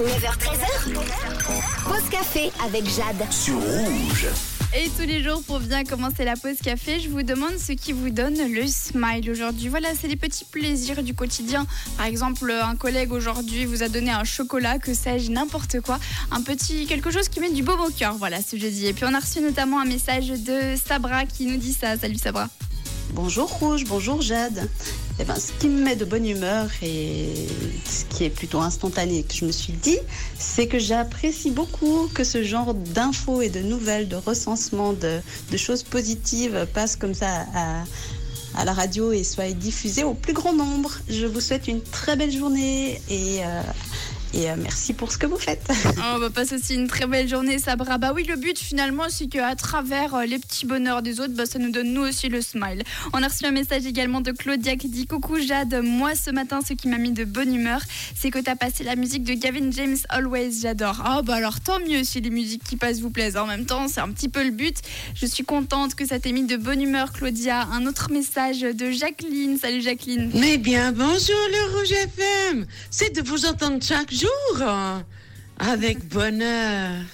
9h13h. Pause café avec Jade. sur rouge. Et tous les jours, pour bien commencer la pause café, je vous demande ce qui vous donne le smile aujourd'hui. Voilà, c'est les petits plaisirs du quotidien. Par exemple, un collègue aujourd'hui vous a donné un chocolat, que sais-je, n'importe quoi. Un petit quelque chose qui met du baume au cœur, voilà ce jeudi. Et puis on a reçu notamment un message de Sabra qui nous dit ça. Salut Sabra. Bonjour Rouge, bonjour Jade. Eh ben, ce qui me met de bonne humeur et ce qui est plutôt instantané que je me suis dit, c'est que j'apprécie beaucoup que ce genre d'infos et de nouvelles, de recensement de, choses positives passe comme ça à, à la radio et soit diffusé au plus grand nombre. Je vous souhaite une très belle journée et, euh, et euh, merci pour ce que vous faites. Oh, bah, passe aussi une très belle journée, Sabra. Bah oui, le but finalement, c'est qu'à travers euh, les petits bonheurs des autres, bah, ça nous donne nous aussi le smile. On a reçu un message également de Claudia qui dit Coucou Jade, moi ce matin, ce qui m'a mis de bonne humeur, c'est que tu as passé la musique de Gavin James Always. J'adore. Ah, bah alors tant mieux si les musiques qui passent vous plaisent. En même temps, c'est un petit peu le but. Je suis contente que ça t'ait mis de bonne humeur, Claudia. Un autre message de Jacqueline. Salut Jacqueline. Mais bien, bonjour le Rouge FM. C'est de vous entendre chaque jour hein, avec bonheur.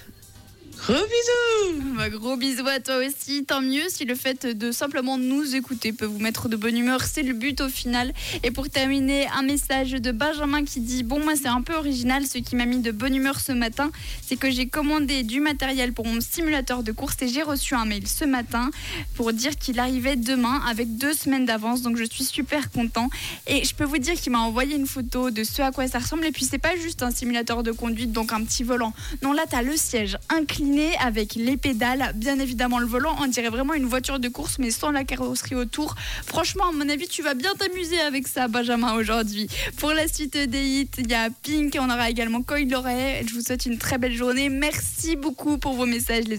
Gros bisous. Bah, gros bisous à toi aussi. Tant mieux si le fait de simplement nous écouter peut vous mettre de bonne humeur. C'est le but au final. Et pour terminer, un message de Benjamin qui dit Bon, moi, c'est un peu original. Ce qui m'a mis de bonne humeur ce matin, c'est que j'ai commandé du matériel pour mon simulateur de course et j'ai reçu un mail ce matin pour dire qu'il arrivait demain avec deux semaines d'avance. Donc, je suis super content. Et je peux vous dire qu'il m'a envoyé une photo de ce à quoi ça ressemble. Et puis, c'est pas juste un simulateur de conduite, donc un petit volant. Non, là, tu as le siège incliné avec les pédales, bien évidemment le volant. On dirait vraiment une voiture de course, mais sans la carrosserie autour. Franchement, à mon avis, tu vas bien t'amuser avec ça, Benjamin, aujourd'hui. Pour la suite des hits, il y a Pink, on aura également Coil Loret. Je vous souhaite une très belle journée. Merci beaucoup pour vos messages, les